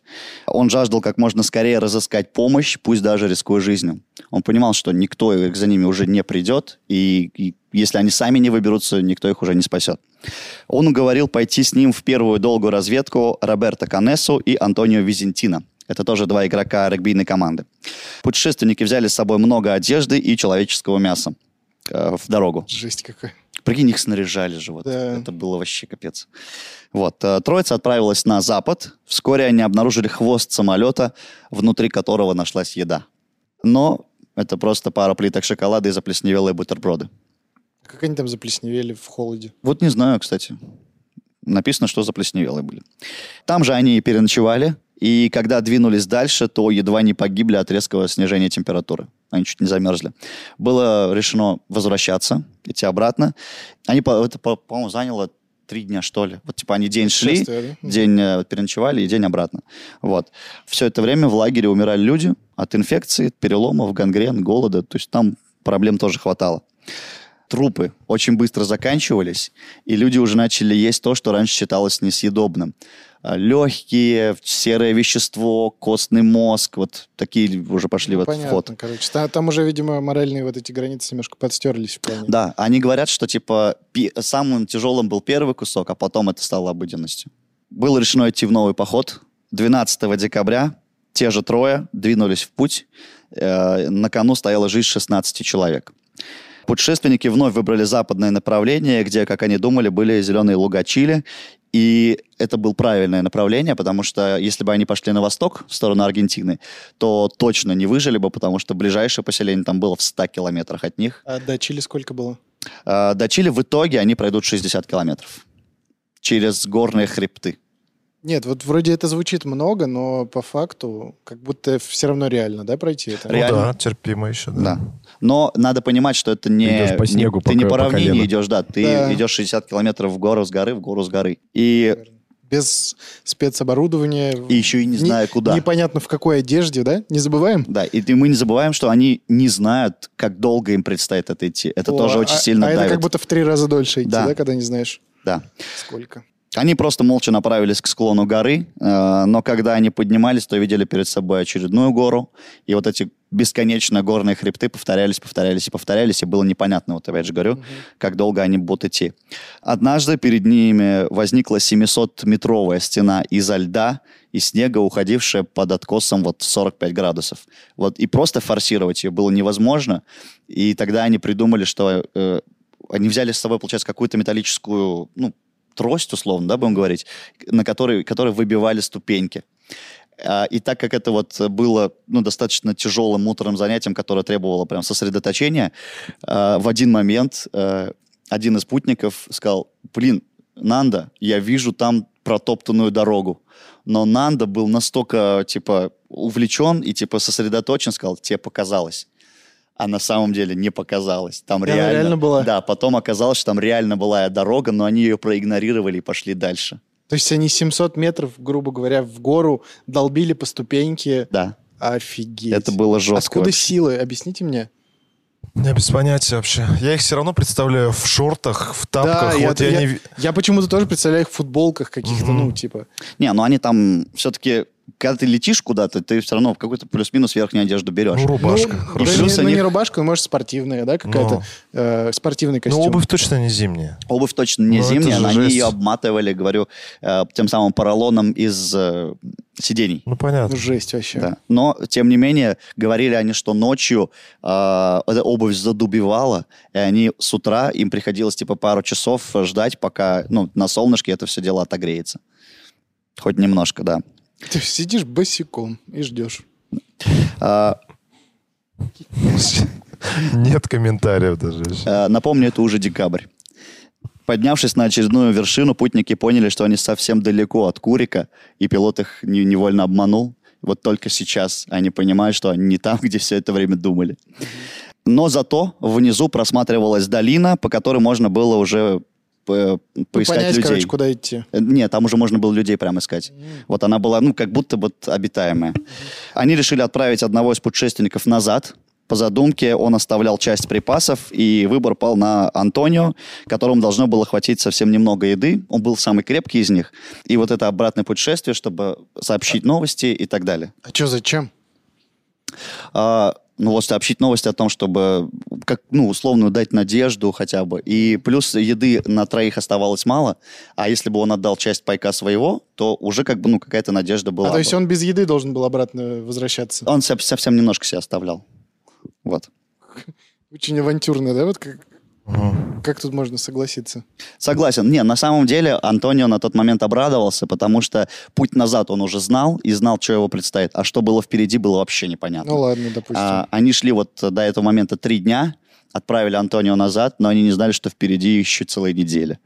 Он жаждал как можно скорее разыскать помощь, пусть даже рискуя жизнью. Он понимал, что никто за ними уже не придет, и, и если они сами не выберутся, никто их уже не спасет. Он уговорил пойти с ним в первую долгую разведку Роберто Канесу и Антонио Визентино. Это тоже два игрока регбийной команды. Путешественники взяли с собой много одежды и человеческого мяса э, в дорогу. Жесть какая. Прикинь, их снаряжали же. Вот. Да. Это было вообще капец. Вот. э, Троица отправилась на запад. Вскоре они обнаружили хвост самолета, внутри которого нашлась еда. Но это просто пара плиток шоколада и заплесневелые бутерброды. Как они там заплесневели в холоде? Вот не знаю, кстати. Написано, что заплесневелые были. Там же они и переночевали. И когда двинулись дальше, то едва не погибли от резкого снижения температуры. Они чуть не замерзли. Было решено возвращаться, идти обратно. Они, это, по- по-моему, заняло три дня, что ли. Вот, типа, они день шли, день э, переночевали и день обратно. Вот. Все это время в лагере умирали люди от инфекции, переломов, гангрен, голода. То есть там проблем тоже хватало. Трупы очень быстро заканчивались, и люди уже начали есть то, что раньше считалось несъедобным. А, Легкие, серое вещество, костный мозг, вот такие уже пошли в Ну, Понятно, вход. короче. Та- Там, уже, видимо, моральные вот эти границы немножко подстерлись в. Да, они говорят, что типа самым тяжелым был первый кусок, а потом это стало обыденностью. Было решено идти в новый поход. 12 декабря те же трое двинулись в путь. Э, на кону стояла жизнь 16 человек. Путешественники вновь выбрали западное направление, где, как они думали, были зеленые луга Чили. И это было правильное направление, потому что если бы они пошли на восток, в сторону Аргентины, то точно не выжили бы, потому что ближайшее поселение там было в 100 километрах от них. А до Чили сколько было? Э, До Чили в итоге они пройдут 60 километров через горные хребты. Нет, вот вроде это звучит много, но по факту как будто все равно реально, да, пройти это? Ну Реально. да, терпимо еще, да. Да. Но надо понимать, что это не... Идешь по не- снегу ты по не по по равнине идешь, да. Ты Да. идешь 60 километров в гору с горы, в гору с горы. И, Без спецоборудования. и еще и не зная, куда. Непонятно в какой одежде, да? Не забываем? Да, и ты- мы не забываем, что они не знают, как долго им предстоит это идти. Это О, тоже очень а- сильно А это давит. как будто в три раза дольше идти, Да. да, когда не знаешь Да. сколько. Они просто молча направились к склону горы, э, но когда они поднимались, то видели перед собой очередную гору, и вот эти бесконечно горные хребты повторялись, повторялись и повторялись, и было непонятно, вот опять же говорю, как долго они будут идти. Однажды перед ними возникла 700-метровая стена изо льда и снега, уходившая под откосом вот в 45 градусов. Вот, и просто форсировать ее было невозможно, и тогда они придумали, что э, они взяли с собой, получается, какую-то металлическую, ну, трость, условно, да, будем говорить, на которой, которой выбивали ступеньки. А, И так как это вот было ну, достаточно тяжелым муторным занятием, которое требовало прям сосредоточения, а, в один момент а, один из спутников сказал, блин, Нанда, я вижу там протоптанную дорогу. Но Нанда был настолько, типа, увлечен и, типа, сосредоточен, сказал, тебе показалось. А на самом деле не показалось. Там она реально, реально была? Да, потом оказалось, что там реально была дорога, но они ее проигнорировали и пошли дальше. То есть они 700 метров, грубо говоря, в гору долбили по ступеньке. Да, Офигеть. это было жестко. Откуда вообще. силы? Объясните мне. Я без понятия вообще. Я их все равно представляю в шортах, в тапках. да, вот я, я, я- не... я почему-то тоже представляю их в футболках каких-то, Мгм. ну, типа. Не, ну они там все-таки, когда ты летишь куда-то, ты все равно какой-то плюс-минус верхнюю одежду берешь. Ну, рубашка. Ну, хорошо. да плюс не, ну, они- не рубашка, может, спортивная, да, какая-то э, спортивный Ну, костюм. обувь точно не зимняя. Обувь точно не Ну, это зимняя, но они жесть. ее обматывали, говорю, э, тем самым поролоном из э, сидений. Ну, понятно. Ну, жесть вообще. Да. Но, тем не менее, говорили они, что ночью э, эта обувь задубевала, и они с утра, им приходилось типа пару часов ждать, пока ну, на солнышке это все дело отогреется. Хоть немножко, да. Ты сидишь босиком и ждешь. А, Нет комментариев даже. Э, Напомню, это уже декабрь. Поднявшись на очередную вершину, путники поняли, что они совсем далеко от Курика, и пилот их не- невольно обманул. Вот только сейчас они понимают, что они не там, где все это время думали. Но зато внизу просматривалась долина, по которой можно было уже Ну, поискать понять, людей. короче, куда идти. Э, Нет, там уже можно было людей прямо искать. Вот она была, ну, как будто вот обитаемая. Они решили отправить одного из путешественников назад, По задумке он оставлял часть припасов, и выбор пал на Антонио, которому должно было хватить совсем немного еды. Он был самый крепкий из них. И вот это обратное путешествие, чтобы сообщить новости и так далее. А что, зачем? А, ну вот сообщить новости о том, чтобы, как, ну, условно, дать надежду хотя бы. И плюс еды на троих оставалось мало, а если бы он отдал часть пайка своего, то уже как бы, ну, какая-то надежда была А то есть бы. он без еды должен был обратно возвращаться? Он со- совсем немножко себя оставлял. Вот. Очень авантюрно, да? Вот как, как тут можно согласиться? Согласен. Не, на самом деле Антонио на тот момент обрадовался, потому что путь назад он уже знал и знал, что его предстоит. А что было впереди, было вообще непонятно. Ну ладно, допустим. А, они шли вот до этого момента три дня, отправили Антонио назад, но они не знали, что впереди еще целая неделя.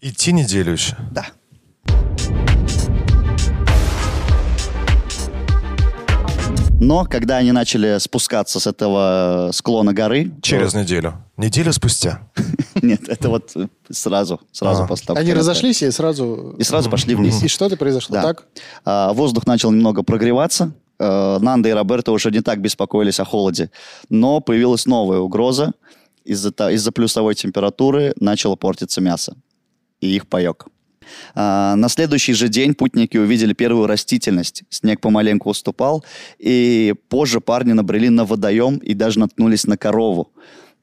Идти неделю еще. Да. Но когда они начали спускаться с этого склона горы... Через то- неделю. Неделю спустя. Нет, это вот э, сразу, сразу А. после того, Они разошлись и сразу... И сразу пошли вниз. И что-то произошло, так? А, воздух начал немного прогреваться. Э, Нанда и Роберто уже не так беспокоились о холоде. Но появилась новая угроза. Из-за из-за плюсовой температуры начало портиться мясо. И их паек. А, на следующий же день путники увидели первую растительность. Снег помаленьку уступал. И позже парни набрели на водоем и даже наткнулись на корову.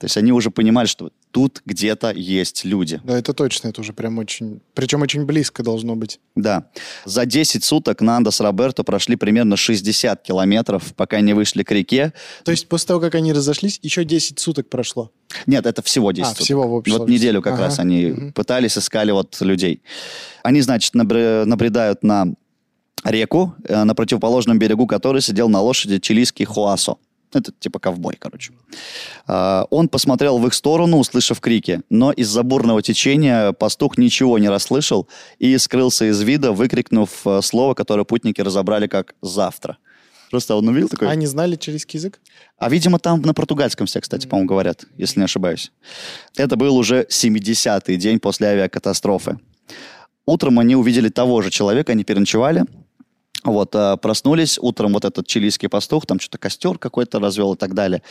То есть они уже понимали, что тут где-то есть люди. Да, это точно, это уже прям очень... Причем очень близко должно быть. Да. За 10 суток Нанда с Роберто прошли примерно 60 километров, пока не вышли к реке. То есть после того, как они разошлись, еще 10 суток прошло. Нет, это всего 10 А, суток. всего в общей Вот неделю как Ага. раз они Мгм. пытались, искали вот людей. Они, значит, набре- набредают на реку, э, на противоположном берегу которой сидел на лошади чилийский Хуасо. Это типа ковбой, короче. А, Он посмотрел в их сторону, услышав крики, но из-за бурного течения пастух ничего не расслышал и скрылся из вида, выкрикнув э, слово, которое путники разобрали как «завтра». Просто он увидел такой... А они знали чилийский язык? А, видимо, там на португальском все, кстати, по-моему, говорят, если не ошибаюсь. Это был уже 70-й день после авиакатастрофы. Утром они увидели того же человека, они переночевали. Вот, а, проснулись утром вот этот чилийский пастух, там что-то костер какой-то развел и так далее.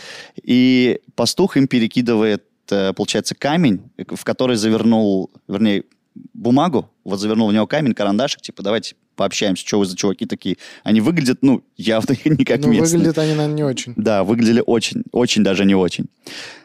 И пастух им перекидывает, э, получается, камень, в который завернул, вернее, бумагу, вот завернул в него камень, карандашик, типа, давайте пообщаемся, что вы за чуваки такие. Они выглядят, ну, явно не как ну, местные. выглядят они, наверное, не очень. Да, выглядели очень, очень даже не очень.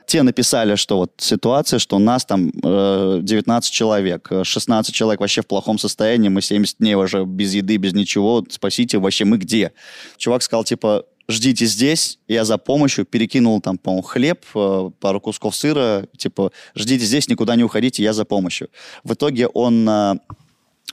Те написали, что вот ситуация, что у нас там э, 19 человек, э, 16 человек вообще в плохом состоянии, мы 70 дней уже без еды, без ничего, спасите, вообще мы где? Чувак сказал, типа, ждите здесь, я за помощью, перекинул там, по-моему, хлеб, э, пару кусков сыра, типа, ждите здесь, никуда не уходите, я за помощью. В итоге он э,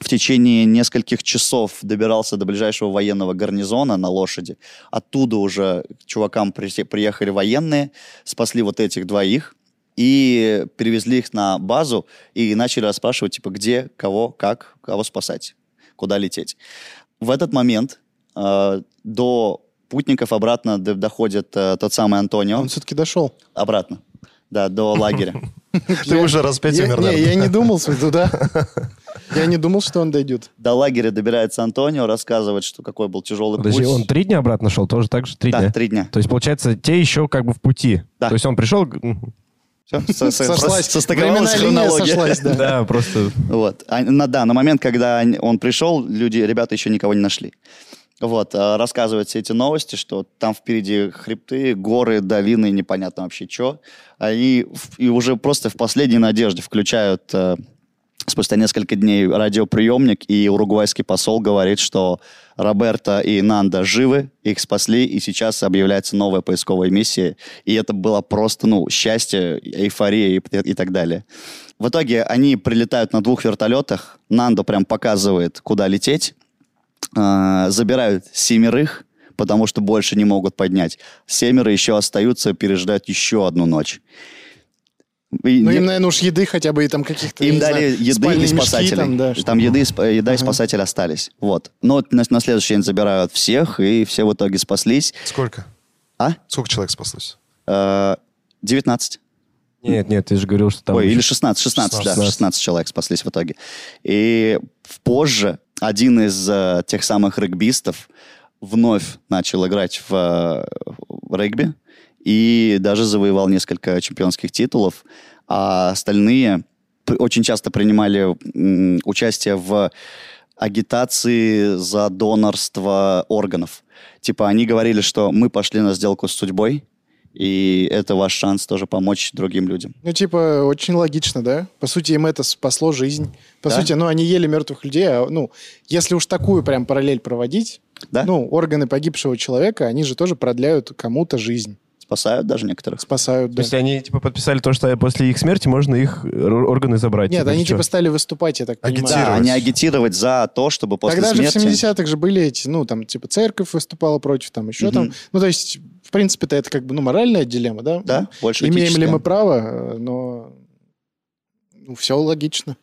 в течение нескольких часов добирался до ближайшего военного гарнизона на лошади. Оттуда уже к чувакам при- приехали военные, спасли вот этих двоих и перевезли их на базу и начали расспрашивать, типа, где, кого, как, кого спасать, куда лететь. В этот момент э, до путников обратно доходит э, тот самый Антонио. Он все-таки дошел. Обратно. Да, до лагеря. Ты уже раз пять умер, не, я не думал туда. Я не думал, что он дойдет. До лагеря добирается Антонио, рассказывает, что какой был тяжелый Подожди, путь. он три дня обратно шел, тоже так же три Да, дня? три дня. То есть, получается, те еще как бы в пути. Да. То есть он пришел... со- Сошлась. состыковалась хронология. сошлась, да. Да, просто... Вот. А на, да, на момент, когда он пришел, люди, ребята еще никого не нашли. Вот, а, рассказывают все эти новости, что там впереди хребты, горы, долины, непонятно вообще что. Они в- и уже просто в последней надежде включают э, спустя несколько дней радиоприемник, и уругвайский посол говорит, что Роберто и Нанда живы, их спасли, и сейчас объявляется новая поисковая миссия. И это было просто, ну, счастье, эйфория и, и так далее. В итоге они прилетают на двух вертолетах, Нандо прям показывает, куда лететь, а, забирают семерых, потому что больше не могут поднять. Семеро еще остаются, переждать еще одну ночь. И Ну, не- им, наверное, уж еды хотя бы и там каких-то, им дали знаю, еды и мешки спасателей. Там, да, Там еды, еда и Ага. спасатели остались. Вот. Но вот на, на следующий день забирают всех, и все в итоге спаслись. Сколько? А? Сколько человек спаслось? Э, 19. Нет, нет, ты же говорил, что там... Ой, еще- или 16, 16, да, 16. 16 человек спаслись в итоге. И позже один из э, тех самых регбистов вновь начал играть в, э, в регби и даже завоевал несколько чемпионских титулов, а остальные очень часто принимали м, участие в агитации за донорство органов. Типа они говорили, что мы пошли на сделку с судьбой, и это ваш шанс тоже помочь другим людям. Ну, типа, очень логично, да? По сути, им это спасло жизнь. По Да. сути, ну, они ели мертвых людей, а, ну, если уж такую прям параллель проводить, Да? ну, органы погибшего человека, они же тоже продляют кому-то жизнь, Спасают даже некоторых. спасают, То да. есть они типа подписали то, что после их смерти можно их ор- органы забрать. Нет, они или чё? типа стали выступать, я так понимаю. Агитировать. Да, они агитировать за то, чтобы после Тогда смерти... же в 70-х же были эти, ну, там, типа, церковь выступала против, там, еще Мгм. там. Ну, то есть, в принципе-то это как бы, ну, моральная дилемма, да? Да, больше Имеем ли мы право, э, но... Ну, все логично.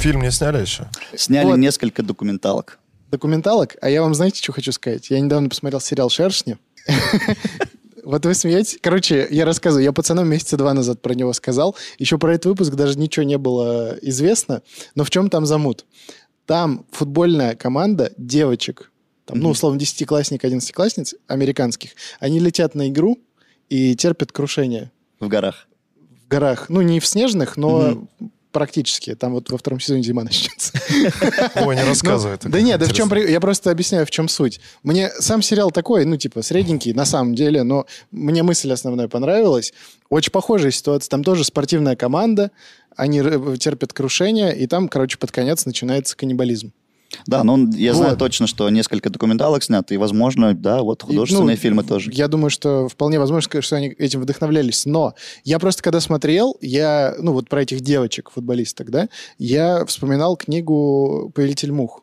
Фильм не сняли еще? Сняли Вот. несколько документалок. Документалок. А я вам, знаете, что хочу сказать? Я недавно посмотрел сериал «Шершни». Вот вы смеетесь? Короче, я рассказываю. Я пацанам месяца два назад про него сказал. Еще про этот выпуск даже ничего не было известно. Но в чем там замут? Там футбольная команда девочек, там, ну, условно, десятиклассник, одиннадцатиклассниц, американских, они летят на игру и терпят крушение В горах. в горах. Ну, не в снежных, но Мгм. Практически. Там вот во втором сезоне зима начнется. Ой, не рассказывай. Да нет, да в чем... Я просто объясняю, в чем суть. Мне сам сериал такой, ну, типа, средненький, на самом деле, но мне мысль основная понравилась. Очень похожая ситуация. Там тоже спортивная команда, они терпят крушение, и там, короче, под конец начинается каннибализм. Да, он- я знаю Вот. точно, что несколько документалок снято, и, возможно, да, вот И, художественные ну, фильмы тоже. Я думаю, что вполне возможно, что они этим вдохновлялись. Но я просто, когда смотрел, я, ну, вот про этих девочек, футболисток, да, я вспоминал книгу «Повелитель мух».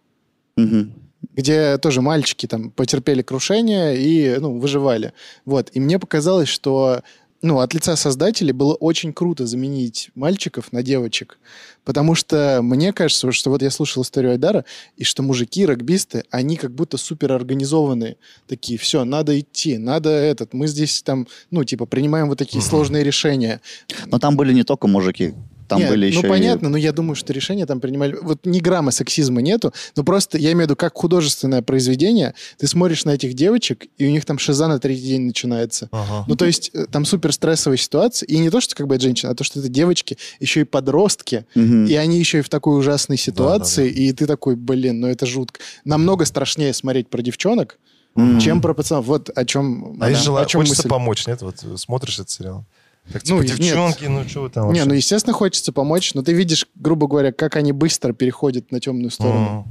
Мгм. где тоже мальчики там потерпели крушение и ну, выживали. Вот. И мне показалось, что ну, от лица создателей было очень круто заменить мальчиков на девочек. Потому что мне кажется, что вот я слушал историю Айдара, и что мужики, регбисты, они как будто супер организованные. Такие, все, надо идти, надо этот, мы здесь там, ну, типа, принимаем вот такие сложные решения. Но там были не только мужики, там Нет, были еще ну и- понятно, но я думаю, что решения там принимали... Вот ни грамма сексизма нету, но просто я имею в виду, как художественное произведение, ты смотришь на этих девочек, и у них там шиза на третий день начинается. Ага. Ну, то есть э, там супер стрессовая ситуация, и не то, что как бы это женщина, а то, что это девочки, еще и подростки, Мгм. и они еще и в такой ужасной ситуации, и ты такой, блин, ну это жутко. Намного страшнее смотреть про девчонок, Мгм. чем про пацанов. Вот о чем... А есть о желание, чем хочется мысль. помочь, нет? Вот э, смотришь этот сериал. Так, Ну, типа, нет. девчонки, ну что там Не, вообще? ну, естественно, хочется помочь, но ты видишь, грубо говоря, как они быстро переходят на темную сторону.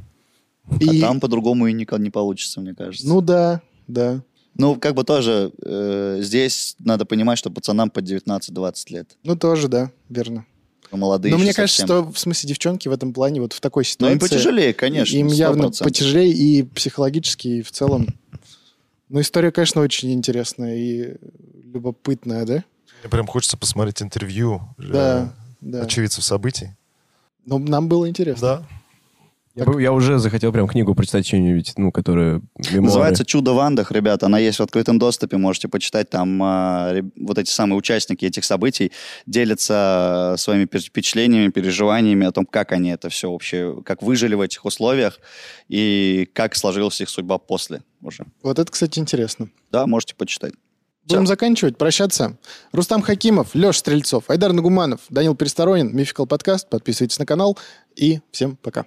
А И- там по-другому и никак не получится, мне кажется. Ну да, да. Ну, как бы тоже э, здесь надо понимать, что пацанам по 19-20 лет. Ну тоже, да, верно. Молодые Но мне кажется, совсем. что в смысле девчонки в этом плане, вот в такой Ну, ситуации... им потяжелее, конечно. Им 100%. явно потяжелее и психологически, и в целом. Ну, история, конечно, очень интересная и любопытная, да? Мне прям хочется посмотреть интервью э, Да, да. очевидцев событий. Но нам было интересно. Да. Я, бы- я уже захотел прям книгу прочитать что-нибудь, ну, которая... мемуары. Называется «Чудо в Андах», ребята. Она есть в открытом доступе. Можете почитать. Там реб- вот эти самые участники этих событий делятся а, своими впечатлениями, переживаниями о том, как они это все вообще, как выжили в этих условиях и как сложилась их судьба после уже. Вот это, кстати, интересно. Да, можете почитать. Будем заканчивать, прощаться. Рустам Хакимов, Леша Стрельцов, Айдар Нагуманов, Данил Пересторонин, Мификал подкаст. Подписывайтесь на канал и всем пока.